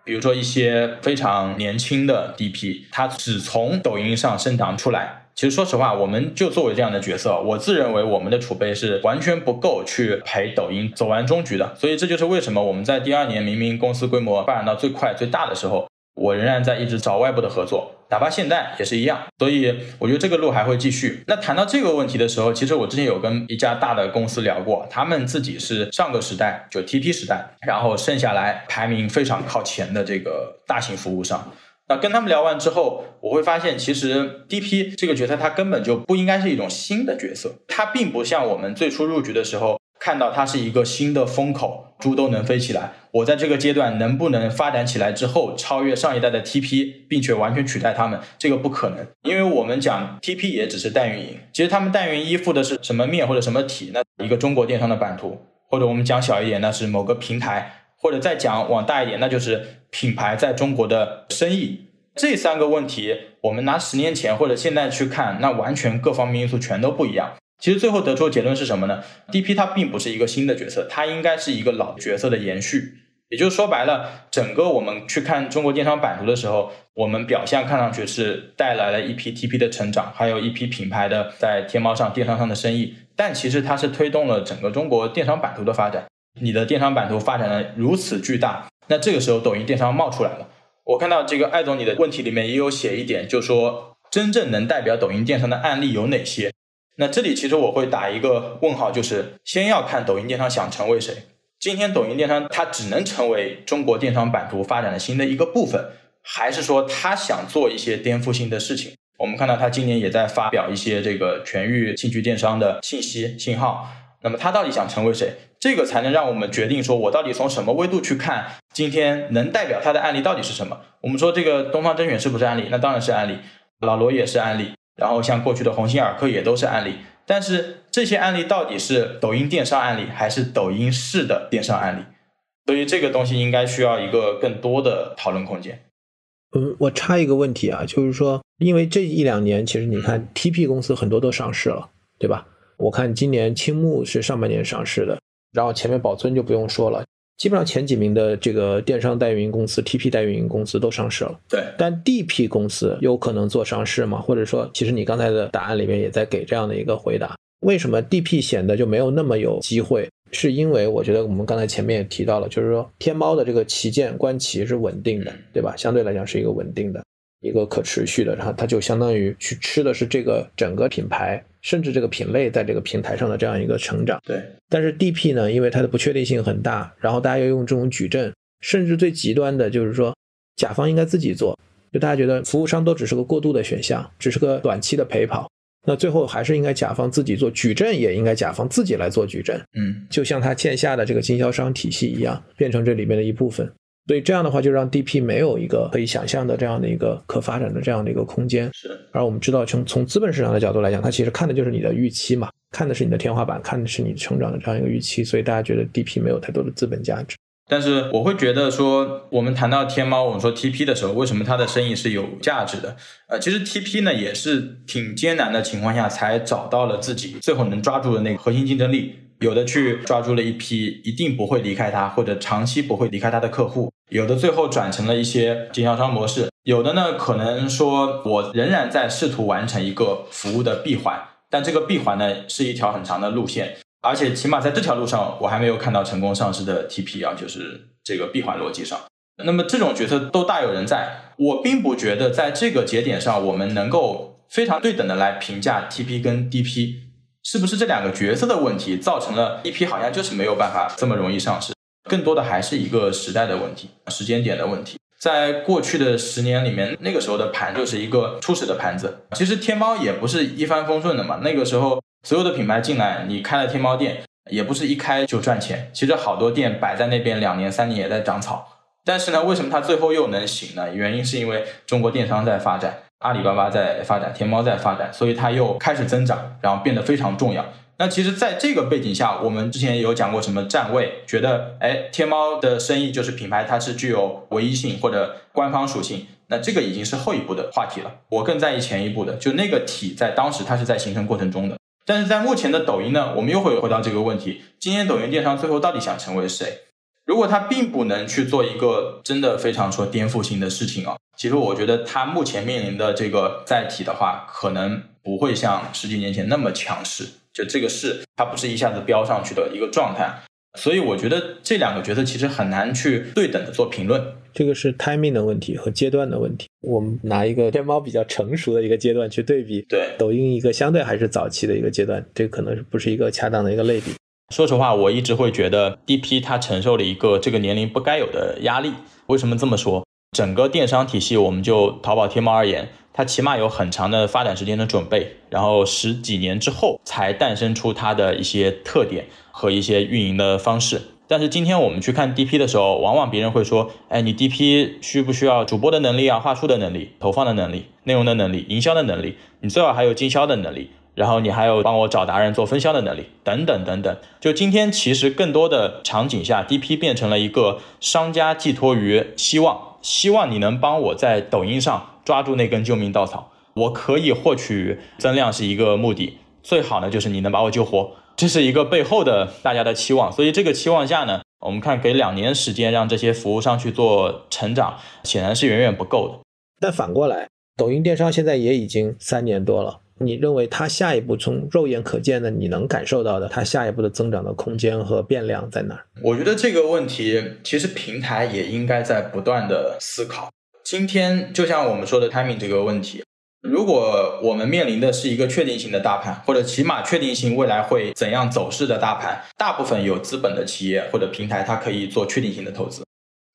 比如说一些非常年轻的 DP，他只从抖音上生长出来。其实说实话，我们就作为这样的角色，我自认为我们的储备是完全不够去陪抖音走完终局的。所以这就是为什么我们在第二年明明公司规模发展到最快最大的时候，我仍然在一直找外部的合作，哪怕现在也是一样。所以我觉得这个路还会继续。那谈到这个问题的时候，其实我之前有跟一家大的公司聊过，他们自己是上个时代就 TP 时代，然后剩下来排名非常靠前的这个大型服务商。那跟他们聊完之后，我会发现，其实 DP 这个角色它根本就不应该是一种新的角色，它并不像我们最初入局的时候看到它是一个新的风口，猪都能飞起来。我在这个阶段能不能发展起来之后超越上一代的 TP，并且完全取代他们，这个不可能，因为我们讲 TP 也只是代运营，其实他们代运营依附的是什么面或者什么体？那一个中国电商的版图，或者我们讲小一点，那是某个平台。或者再讲往大一点，那就是品牌在中国的生意。这三个问题，我们拿十年前或者现在去看，那完全各方面因素全都不一样。其实最后得出的结论是什么呢？DP 它并不是一个新的角色，它应该是一个老角色的延续。也就是说白了，整个我们去看中国电商版图的时候，我们表象看上去是带来了一批 TP 的成长，还有一批品牌的在天猫上、电商上的生意，但其实它是推动了整个中国电商版图的发展。你的电商版图发展的如此巨大，那这个时候抖音电商冒出来了。我看到这个艾总你的问题里面也有写一点，就说真正能代表抖音电商的案例有哪些？那这里其实我会打一个问号，就是先要看抖音电商想成为谁。今天抖音电商它只能成为中国电商版图发展的新的一个部分，还是说它想做一些颠覆性的事情？我们看到它今年也在发表一些这个全域兴趣电商的信息信号。那么他到底想成为谁？这个才能让我们决定说，我到底从什么维度去看今天能代表他的案例到底是什么？我们说这个东方甄选是不是案例？那当然是案例，老罗也是案例，然后像过去的鸿星尔克也都是案例。但是这些案例到底是抖音电商案例，还是抖音式的电商案例？所以这个东西应该需要一个更多的讨论空间。嗯，我插一个问题啊，就是说，因为这一两年，其实你看 TP 公司很多都上市了，对吧？我看今年青木是上半年上市的，然后前面宝尊就不用说了，基本上前几名的这个电商代运营公司、TP 代运营公司都上市了。对，但 DP 公司有可能做上市吗？或者说，其实你刚才的答案里面也在给这样的一个回答。为什么 DP 显得就没有那么有机会？是因为我觉得我们刚才前面也提到了，就是说天猫的这个旗舰官旗是稳定的，对吧？相对来讲是一个稳定的。一个可持续的，然后它就相当于去吃的是这个整个品牌，甚至这个品类在这个平台上的这样一个成长。对，但是 DP 呢，因为它的不确定性很大，然后大家又用这种矩阵，甚至最极端的就是说，甲方应该自己做，就大家觉得服务商都只是个过渡的选项，只是个短期的陪跑，那最后还是应该甲方自己做，矩阵也应该甲方自己来做矩阵。嗯，就像他线下的这个经销商体系一样，变成这里面的一部分。所以这样的话，就让 DP 没有一个可以想象的这样的一个可发展的这样的一个空间。是。而我们知道，从从资本市场的角度来讲，它其实看的就是你的预期嘛，看的是你的天花板，看的是你成长的这样一个预期。所以大家觉得 DP 没有太多的资本价值。但是我会觉得说，我们谈到天猫，我们说 TP 的时候，为什么它的生意是有价值的？呃，其实 TP 呢也是挺艰难的情况下才找到了自己最后能抓住的那个核心竞争力。有的去抓住了一批一定不会离开他或者长期不会离开他的客户，有的最后转成了一些经销商模式，有的呢可能说我仍然在试图完成一个服务的闭环，但这个闭环呢是一条很长的路线，而且起码在这条路上我还没有看到成功上市的 TP 啊，就是这个闭环逻辑上。那么这种角色都大有人在，我并不觉得在这个节点上我们能够非常对等的来评价 TP 跟 DP。是不是这两个角色的问题造成了一批好像就是没有办法这么容易上市？更多的还是一个时代的问题、时间点的问题。在过去的十年里面，那个时候的盘就是一个初始的盘子。其实天猫也不是一帆风顺的嘛。那个时候所有的品牌进来，你开了天猫店，也不是一开就赚钱。其实好多店摆在那边两年、三年也在长草。但是呢，为什么它最后又能行呢？原因是因为中国电商在发展，阿里巴巴在发展，天猫在发展，所以它又开始增长，然后变得非常重要。那其实，在这个背景下，我们之前有讲过什么站位，觉得哎，天猫的生意就是品牌，它是具有唯一性或者官方属性。那这个已经是后一步的话题了。我更在意前一步的，就那个体在当时它是在形成过程中的。但是在目前的抖音呢，我们又会回到这个问题：今天抖音电商最后到底想成为谁？如果它并不能去做一个真的非常说颠覆性的事情啊，其实我觉得它目前面临的这个载体的话，可能不会像十几年前那么强势。就这个是它不是一下子飙上去的一个状态，所以我觉得这两个角色其实很难去对等的做评论。这个是 timing 的问题和阶段的问题。我们拿一个天猫比较成熟的一个阶段去对比，对抖音一个相对还是早期的一个阶段，这可能不是一个恰当的一个类比。说实话，我一直会觉得 DP 它承受了一个这个年龄不该有的压力。为什么这么说？整个电商体系，我们就淘宝、天猫而言。它起码有很长的发展时间的准备，然后十几年之后才诞生出它的一些特点和一些运营的方式。但是今天我们去看 DP 的时候，往往别人会说：“哎，你 DP 需不需要主播的能力啊、话术的能力、投放的能力、内容的能力、营销的能力？你最好还有经销的能力，然后你还有帮我找达人做分销的能力，等等等等。”就今天其实更多的场景下，DP 变成了一个商家寄托于希望，希望你能帮我在抖音上。抓住那根救命稻草，我可以获取增量是一个目的，最好呢就是你能把我救活，这是一个背后的大家的期望。所以这个期望下呢，我们看给两年时间让这些服务商去做成长，显然是远远不够的。但反过来，抖音电商现在也已经三年多了，你认为它下一步从肉眼可见的你能感受到的，它下一步的增长的空间和变量在哪儿？我觉得这个问题其实平台也应该在不断的思考。今天就像我们说的 timing 这个问题，如果我们面临的是一个确定性的大盘，或者起码确定性未来会怎样走势的大盘，大部分有资本的企业或者平台，它可以做确定性的投资。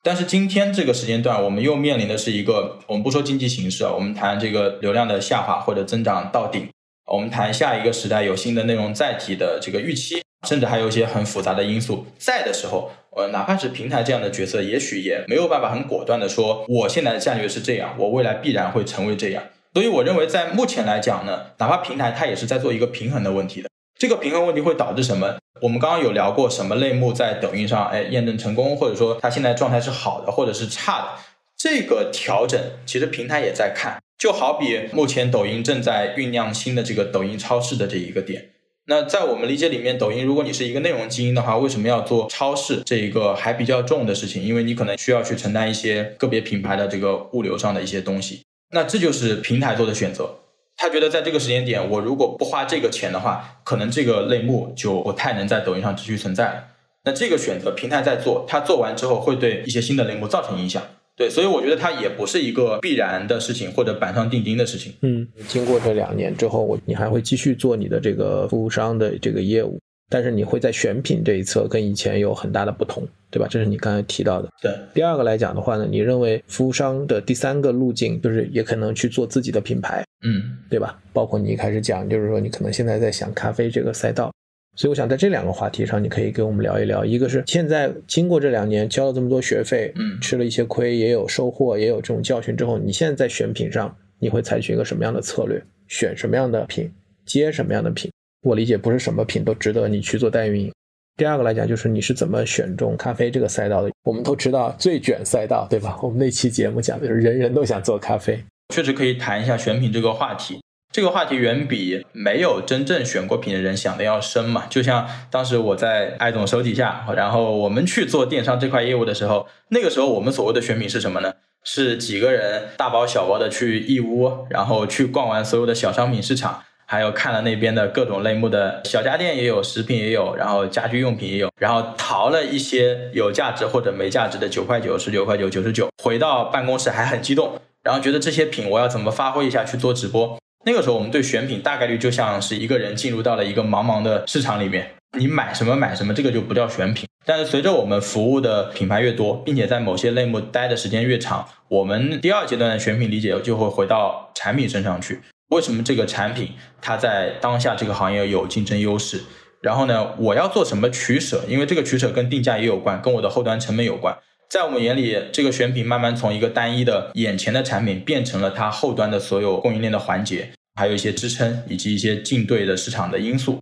但是今天这个时间段，我们又面临的是一个，我们不说经济形势啊，我们谈这个流量的下滑或者增长到顶，我们谈下一个时代有新的内容载体的这个预期。甚至还有一些很复杂的因素在的时候，呃，哪怕是平台这样的角色，也许也没有办法很果断的说，我现在的战略是这样，我未来必然会成为这样。所以我认为，在目前来讲呢，哪怕平台它也是在做一个平衡的问题的。这个平衡问题会导致什么？我们刚刚有聊过什么类目在抖音上，哎，验证成功，或者说它现在状态是好的，或者是差的。这个调整其实平台也在看，就好比目前抖音正在酝酿新的这个抖音超市的这一个点。那在我们理解里面，抖音如果你是一个内容基因的话，为什么要做超市这一个还比较重的事情？因为你可能需要去承担一些个别品牌的这个物流上的一些东西。那这就是平台做的选择。他觉得在这个时间点，我如果不花这个钱的话，可能这个类目就不太能在抖音上继续存在了。那这个选择平台在做，他做完之后会对一些新的类目造成影响。对，所以我觉得它也不是一个必然的事情，或者板上钉钉的事情。嗯，经过这两年之后，我你还会继续做你的这个服务商的这个业务，但是你会在选品这一侧跟以前有很大的不同，对吧？这是你刚才提到的。对，第二个来讲的话呢，你认为服务商的第三个路径就是也可能去做自己的品牌，嗯，对吧？包括你一开始讲，就是说你可能现在在想咖啡这个赛道。所以我想在这两个话题上，你可以跟我们聊一聊。一个是现在经过这两年交了这么多学费，嗯，吃了一些亏，也有收获，也有这种教训之后，你现在在选品上，你会采取一个什么样的策略？选什么样的品，接什么样的品？我理解不是什么品都值得你去做代运营。第二个来讲，就是你是怎么选中咖啡这个赛道的？我们都知道最卷赛道，对吧？我们那期节目讲的就是人人都想做咖啡，确实可以谈一下选品这个话题。这个话题远比没有真正选过品的人想的要深嘛。就像当时我在艾总手底下，然后我们去做电商这块业务的时候，那个时候我们所谓的选品是什么呢？是几个人大包小包的去义乌，然后去逛完所有的小商品市场，还有看了那边的各种类目的小家电也有，食品也有，然后家居用品也有，然后淘了一些有价值或者没价值的九块九、十九块九、九十九，回到办公室还很激动，然后觉得这些品我要怎么发挥一下去做直播。那个时候，我们对选品大概率就像是一个人进入到了一个茫茫的市场里面，你买什么买什么，这个就不叫选品。但是随着我们服务的品牌越多，并且在某些类目待的时间越长，我们第二阶段的选品理解就会回到产品身上去。为什么这个产品它在当下这个行业有竞争优势？然后呢，我要做什么取舍？因为这个取舍跟定价也有关，跟我的后端成本有关。在我们眼里，这个选品慢慢从一个单一的眼前的产品，变成了它后端的所有供应链的环节，还有一些支撑以及一些竞对的市场的因素。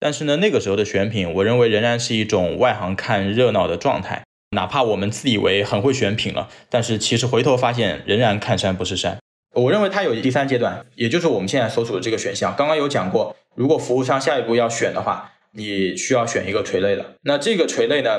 但是呢，那个时候的选品，我认为仍然是一种外行看热闹的状态。哪怕我们自以为很会选品了，但是其实回头发现，仍然看山不是山。我认为它有第三阶段，也就是我们现在所处的这个选项。刚刚有讲过，如果服务商下一步要选的话。你需要选一个垂类的，那这个垂类呢？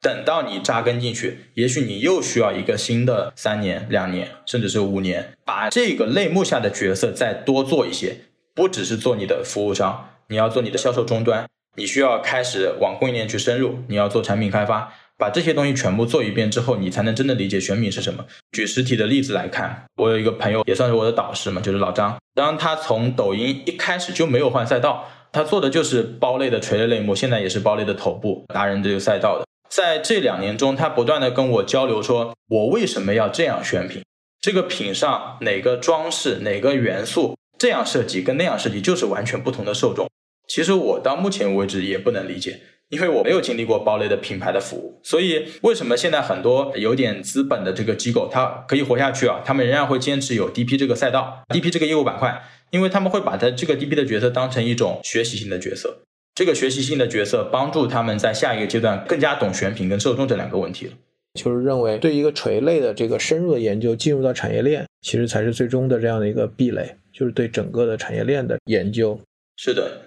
等到你扎根进去，也许你又需要一个新的三年、两年，甚至是五年，把这个类目下的角色再多做一些，不只是做你的服务商，你要做你的销售终端，你需要开始往供应链去深入，你要做产品开发，把这些东西全部做一遍之后，你才能真的理解选品是什么。举实体的例子来看，我有一个朋友也算是我的导师嘛，就是老张，当他从抖音一开始就没有换赛道。他做的就是包类的垂类类目，现在也是包类的头部达人这个赛道的。在这两年中，他不断的跟我交流，说我为什么要这样选品，这个品上哪个装饰、哪个元素这样设计跟那样设计就是完全不同的受众。其实我到目前为止也不能理解，因为我没有经历过包类的品牌的服务。所以为什么现在很多有点资本的这个机构，它可以活下去啊？他们仍然会坚持有 DP 这个赛道，DP 这个业务板块。因为他们会把它这个 DP 的角色当成一种学习性的角色，这个学习性的角色帮助他们在下一个阶段更加懂选品跟受众这两个问题了。就是认为对一个垂类的这个深入的研究，进入到产业链，其实才是最终的这样的一个壁垒，就是对整个的产业链的研究。是的。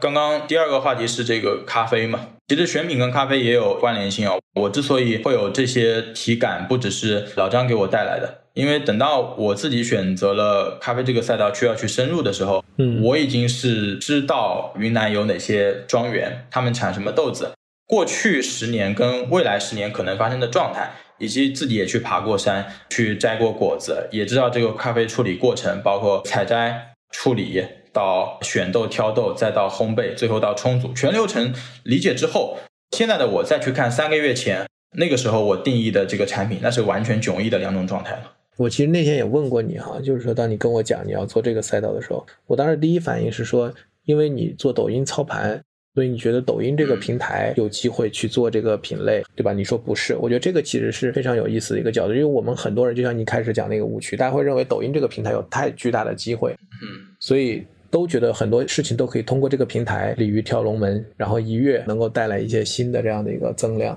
刚刚第二个话题是这个咖啡嘛，其实选品跟咖啡也有关联性哦。我之所以会有这些体感，不只是老张给我带来的，因为等到我自己选择了咖啡这个赛道，需要去深入的时候，嗯，我已经是知道云南有哪些庄园，他们产什么豆子，过去十年跟未来十年可能发生的状态，以及自己也去爬过山，去摘过果子，也知道这个咖啡处理过程，包括采摘、处理。到选豆、挑豆，再到烘焙，最后到冲煮，全流程理解之后，现在的我再去看三个月前那个时候我定义的这个产品，那是完全迥异的两种状态了。我其实那天也问过你哈，就是说当你跟我讲你要做这个赛道的时候，我当时第一反应是说，因为你做抖音操盘，所以你觉得抖音这个平台有机会去做这个品类，对吧？你说不是，我觉得这个其实是非常有意思的一个角度，因为我们很多人就像你开始讲那个误区，大家会认为抖音这个平台有太巨大的机会，嗯，所以。都觉得很多事情都可以通过这个平台鲤鱼跳龙门，然后一跃能够带来一些新的这样的一个增量。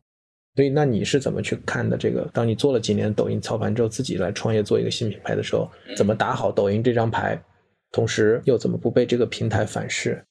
所以，那你是怎么去看的？这个当你做了几年抖音操盘之后，自己来创业做一个新品牌的时候，怎么打好抖音这张牌，同时又怎么不被这个平台反噬？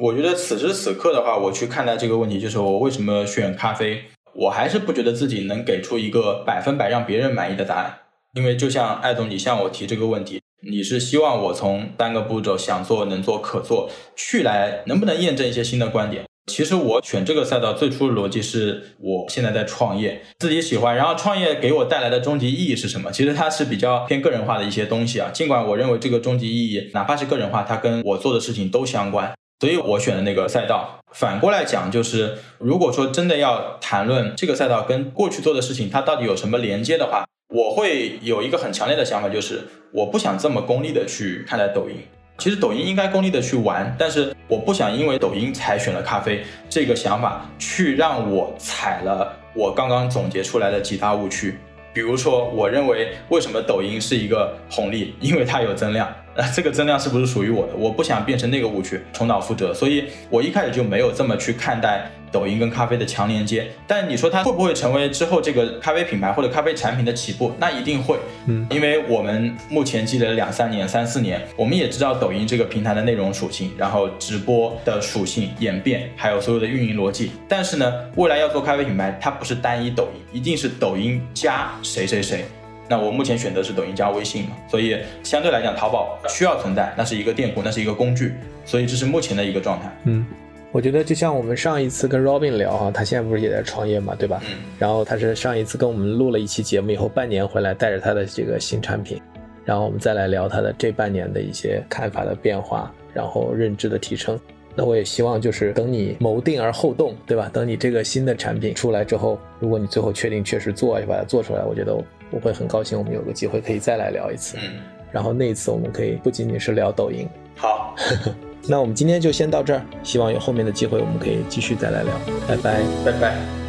我觉得此时此刻的话，我去看待这个问题，就是我为什么选咖啡，我还是不觉得自己能给出一个百分百让别人满意的答案。因为就像艾总，你向我提这个问题。你是希望我从单个步骤想做能做可做去来能不能验证一些新的观点？其实我选这个赛道最初的逻辑是我现在在创业，自己喜欢，然后创业给我带来的终极意义是什么？其实它是比较偏个人化的一些东西啊。尽管我认为这个终极意义哪怕是个人化，它跟我做的事情都相关，所以我选的那个赛道。反过来讲，就是如果说真的要谈论这个赛道跟过去做的事情它到底有什么连接的话。我会有一个很强烈的想法，就是我不想这么功利的去看待抖音。其实抖音应该功利的去玩，但是我不想因为抖音才选了咖啡这个想法，去让我踩了我刚刚总结出来的几大误区。比如说，我认为为什么抖音是一个红利，因为它有增量。那这个增量是不是属于我的？我不想变成那个误区，重蹈覆辙。所以我一开始就没有这么去看待。抖音跟咖啡的强连接，但你说它会不会成为之后这个咖啡品牌或者咖啡产品的起步？那一定会，嗯，因为我们目前积累了两三年、三四年，我们也知道抖音这个平台的内容属性，然后直播的属性演变，还有所有的运营逻辑。但是呢，未来要做咖啡品牌，它不是单一抖音，一定是抖音加谁谁谁。那我目前选择是抖音加微信嘛，所以相对来讲，淘宝需要存在，那是一个店铺，那是一个工具，所以这是目前的一个状态，嗯。我觉得就像我们上一次跟 Robin 聊哈，他现在不是也在创业嘛，对吧？嗯。然后他是上一次跟我们录了一期节目以后，半年回来带着他的这个新产品，然后我们再来聊他的这半年的一些看法的变化，然后认知的提升。那我也希望就是等你谋定而后动，对吧？等你这个新的产品出来之后，如果你最后确定确实做，就把它做出来，我觉得我会很高兴，我们有个机会可以再来聊一次。嗯。然后那一次我们可以不仅仅是聊抖音。好，那我们今天就先到这儿，希望有后面的机会我们可以继续再来聊。拜拜，拜拜。